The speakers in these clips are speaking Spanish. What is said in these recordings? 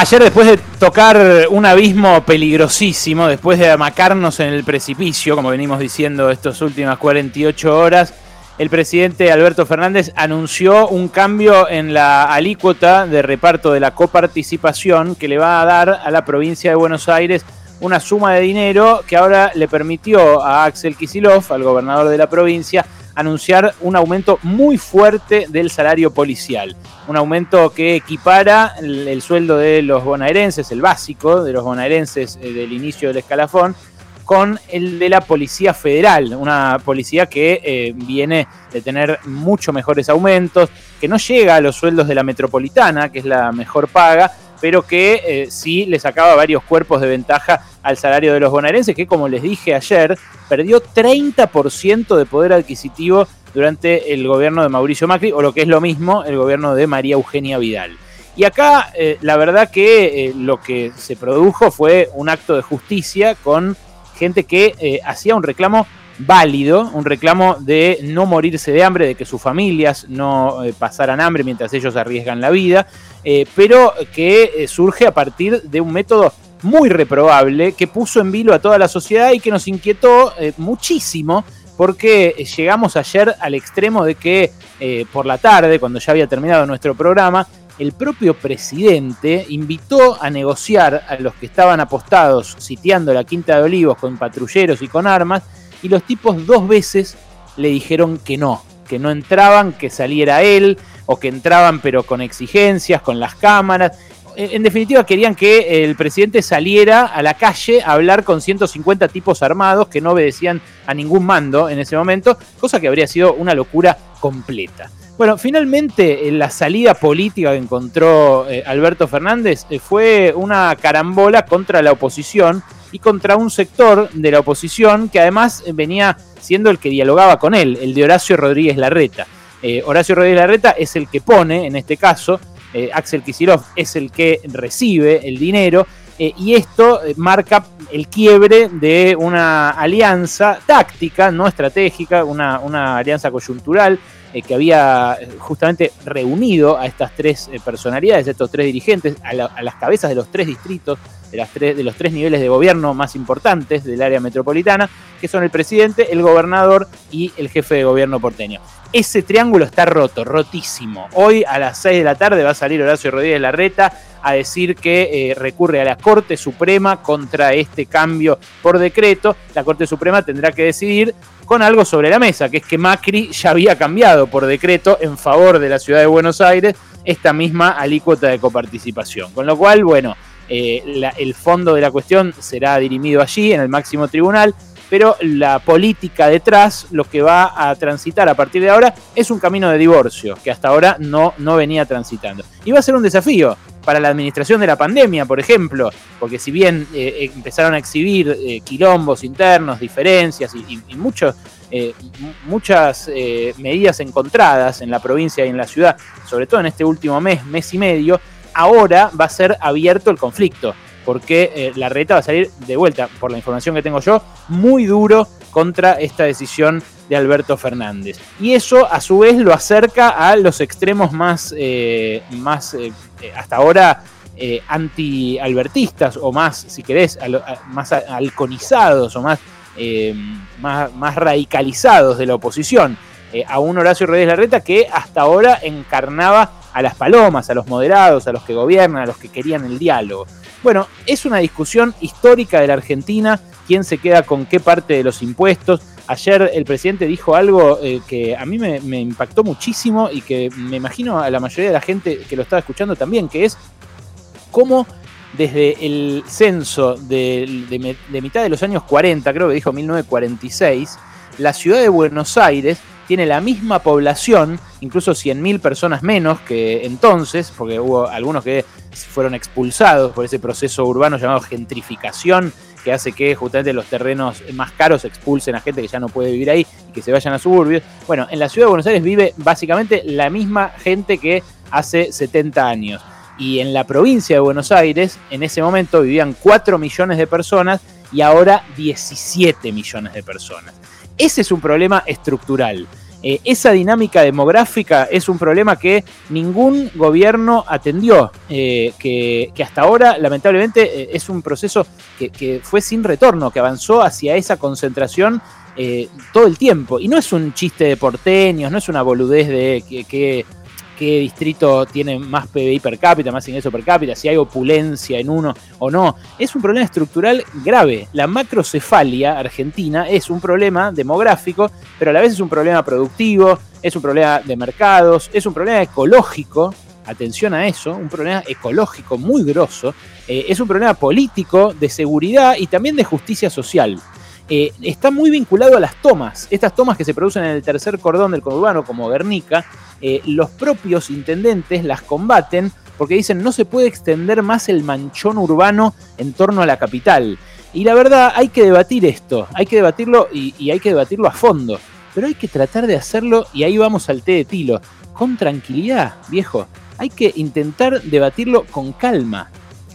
Ayer después de tocar un abismo peligrosísimo, después de amacarnos en el precipicio, como venimos diciendo estas últimas 48 horas, el presidente Alberto Fernández anunció un cambio en la alícuota de reparto de la coparticipación que le va a dar a la provincia de Buenos Aires una suma de dinero que ahora le permitió a Axel Kisilov, al gobernador de la provincia, anunciar un aumento muy fuerte del salario policial. Un aumento que equipara el, sueldo de los bonaerenses, el básico de los bonaerenses eh, del inicio del escalafón, con el de la Policía Federal, una policía que eh, viene de tener mucho mejores aumentos, que no llega a los sueldos de la metropolitana, que es la mejor paga, pero que eh, sí le sacaba varios cuerpos de ventaja al salario de los bonaerenses, que como les dije ayer, perdió 30% de poder adquisitivo durante el gobierno de Mauricio Macri, o lo que es lo mismo, el gobierno de María Eugenia Vidal. Y acá eh, la verdad que eh, lo que se produjo fue un acto de justicia con gente que hacía un reclamo válido, un reclamo de no morirse de hambre, de que sus familias no pasaran hambre mientras ellos arriesgan la vida, pero que surge a partir de un método muy reprobable que puso en vilo a toda la sociedad y que nos inquietó eh, muchísimo porque llegamos ayer al extremo de que eh, por la tarde, cuando ya había terminado nuestro programa, el propio presidente invitó a negociar a los que estaban apostados sitiando la Quinta de Olivos con patrulleros y con armas, y los tipos dos veces le dijeron que no, que no entraban, que saliera él, o que entraban pero con exigencias, con las cámaras, en definitiva querían que el presidente saliera a la calle a hablar con 150 tipos armados que no obedecían a ningún mando en ese momento, cosa que habría sido una locura completa. Bueno, finalmente eh, la salida política que encontró eh, Alberto Fernández eh, fue una carambola contra la oposición y contra un sector de la oposición que además venía siendo el que dialogaba con él, el de Horacio Rodríguez Larreta. Horacio Rodríguez Larreta es el que pone, en este caso, eh, Axel Kisilov es el que recibe el dinero eh, y esto eh, marca el quiebre de una alianza táctica, no estratégica, una, una alianza coyuntural que había justamente reunido a estas tres personalidades, a estos tres dirigentes, a, las cabezas de los tres distritos, de, los tres niveles de gobierno más importantes del área metropolitana, que son el presidente, el gobernador y el jefe de gobierno porteño. Ese triángulo está roto, rotísimo. Hoy a las 6 de la tarde va a salir Horacio Rodríguez Larreta a decir que eh, recurre a la Corte Suprema contra este cambio por decreto. La Corte Suprema tendrá que decidir con algo sobre la mesa, que es que Macri ya había cambiado por decreto en favor de la ciudad de Buenos Aires esta misma alícuota de coparticipación. Con lo cual, bueno, eh, el fondo de la cuestión será dirimido allí, en el máximo tribunal pero la política detrás, lo que va a transitar a partir de ahora, es un camino de divorcio, que hasta ahora no, no venía transitando. Y va a ser un desafío para la administración de la pandemia, por ejemplo, porque si bien eh, eh, empezaron a exhibir eh, quilombos internos, diferencias y, muchos, muchas medidas encontradas en la provincia y en la ciudad, sobre todo en este último mes, mes y medio, ahora va a ser abierto el conflicto porque eh, la reta va a salir de vuelta, por la información que tengo yo, muy duro contra esta decisión de Alberto Fernández. Y eso a su vez lo acerca a los extremos más, eh, más eh, hasta ahora anti-albertistas o más, si querés, más alconizados o más, más, más, radicalizados de la oposición. a un Horacio Rodríguez Larreta que hasta ahora encarnaba a las palomas, a los moderados, a los que gobiernan, a los que querían el diálogo. Bueno, es una discusión histórica de la Argentina, quién se queda con qué parte de los impuestos. Ayer el presidente dijo algo eh, que a mí me, impactó muchísimo y que me imagino a la mayoría de la gente que lo estaba escuchando también, que es cómo desde el censo de, de mitad de los años 40, creo que dijo 1946, la ciudad de Buenos Aires tiene la misma población, incluso 100.000 personas menos que entonces, porque hubo algunos que fueron expulsados por ese proceso urbano llamado gentrificación, que hace que justamente los terrenos más caros expulsen a gente que ya no puede vivir ahí y que se vayan a suburbios. Bueno, en la ciudad de Buenos Aires vive básicamente la misma gente que hace 70 años. Y en la provincia de Buenos Aires, en ese momento vivían 4 millones de personas y ahora 17 millones de personas. Ese es un problema estructural. Eh, esa dinámica demográfica es un problema que ningún gobierno atendió, eh, que, hasta ahora lamentablemente eh, es un proceso que, fue sin retorno, que avanzó hacia esa concentración todo el tiempo. Y no es un chiste de porteños, no es una boludez de que qué distrito tiene más PBI per cápita, más ingreso per cápita, si hay opulencia en uno o no. Es un problema estructural grave. La macrocefalia argentina es un problema demográfico, pero a la vez es un problema productivo, es un problema de mercados, es un problema ecológico. Atención a eso, un problema ecológico muy grosso, eh, es un problema político, de seguridad y también de justicia social. Eh, está muy vinculado a las tomas. Estas tomas que se producen en el tercer cordón del conurbano, como Guernica, eh, los propios intendentes las combaten porque dicen no se puede extender más el manchón urbano en torno a la capital. Y la verdad, hay que debatir esto, hay que debatirlo y, y hay que debatirlo a fondo. Pero hay que tratar de hacerlo, y ahí vamos al té de tilo, con tranquilidad, viejo. Hay que intentar debatirlo con calma,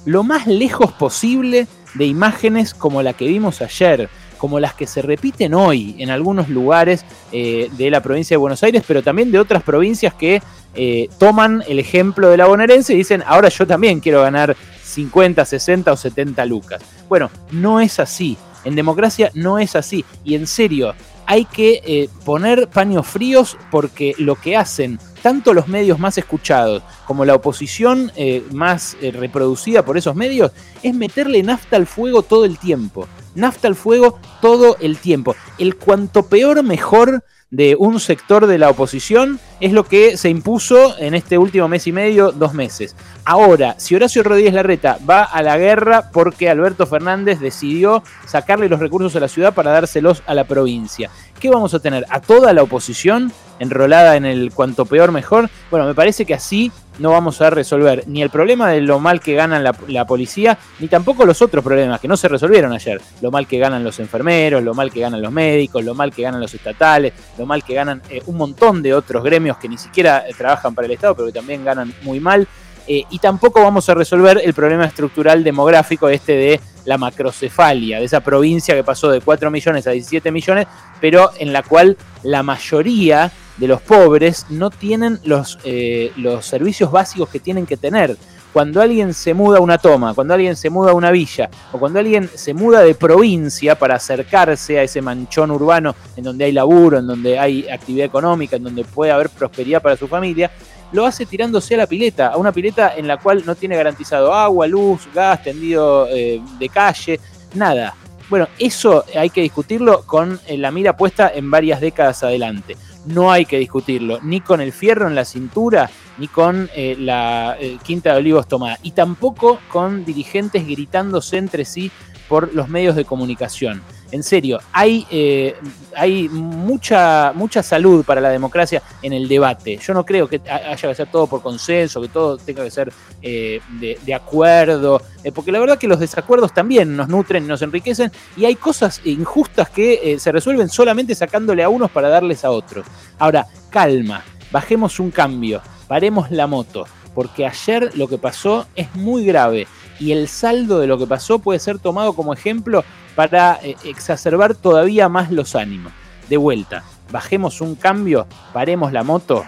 lo más lejos posible de imágenes como la que vimos ayer, como las que se repiten hoy en algunos lugares eh, de la provincia de Buenos Aires, pero también de otras provincias que eh, toman el ejemplo de la bonaerense y dicen, ahora yo también quiero ganar 50, 60 o 70 lucas. Bueno, no es así. En democracia no es así. Y en serio, hay que eh, poner paños fríos porque lo que hacen tanto los medios más escuchados como la oposición más reproducida por esos medios es meterle nafta al fuego todo el tiempo nafta al fuego todo el tiempo. El cuanto peor mejor de un sector de la oposición es lo que se impuso en este último mes y medio, dos meses. Ahora, si Horacio Rodríguez Larreta va a la guerra porque Alberto Fernández decidió sacarle los recursos a la ciudad para dárselos a la provincia, ¿qué vamos a tener? ¿A toda la oposición enrolada en el cuanto peor mejor? Bueno, me parece que así no vamos a resolver ni el problema de lo mal que ganan la, policía, ni tampoco los otros problemas que no se resolvieron ayer. Lo mal que ganan los enfermeros, lo mal que ganan los médicos, lo mal que ganan los estatales, lo mal que ganan eh, un montón de otros gremios que ni siquiera eh, trabajan para el Estado, pero que también ganan muy mal. Eh, y tampoco vamos a resolver el problema estructural demográfico este de la macrocefalia, de esa provincia que pasó de 4 millones a 17 millones, pero en la cual la mayoría de los pobres no tienen los, eh, los servicios básicos que tienen que tener. Cuando alguien se muda a una toma, cuando alguien se muda a una villa, o cuando alguien se muda de provincia para acercarse a ese manchón urbano en donde hay laburo, en donde hay actividad económica, en donde puede haber prosperidad para su familia, lo hace tirándose a la pileta, a una pileta en la cual no tiene garantizado agua, luz, gas, tendido eh, de calle, nada. Bueno, eso hay que discutirlo con eh, la mira puesta en varias décadas adelante. No hay que discutirlo ni con el fierro en la cintura, ni con eh, la Quinta de Olivos tomada, y tampoco con dirigentes gritándose entre sí por los medios de comunicación en serio, hay, eh, hay mucha, mucha salud para la democracia en el debate. Yo no creo que haya que ser todo por consenso, que todo tenga que ser eh, de, acuerdo, eh, porque la verdad que los desacuerdos también nos nutren, nos enriquecen, y hay cosas injustas que se resuelven solamente sacándole a unos para darles a otros. Ahora, calma, bajemos un cambio, paremos la moto, porque ayer lo que pasó es muy grave y el saldo de lo que pasó puede ser tomado como ejemplo para eh, exacerbar todavía más los ánimos. De vuelta, bajemos un cambio, paremos la moto,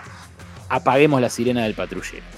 apaguemos la sirena del patrullero.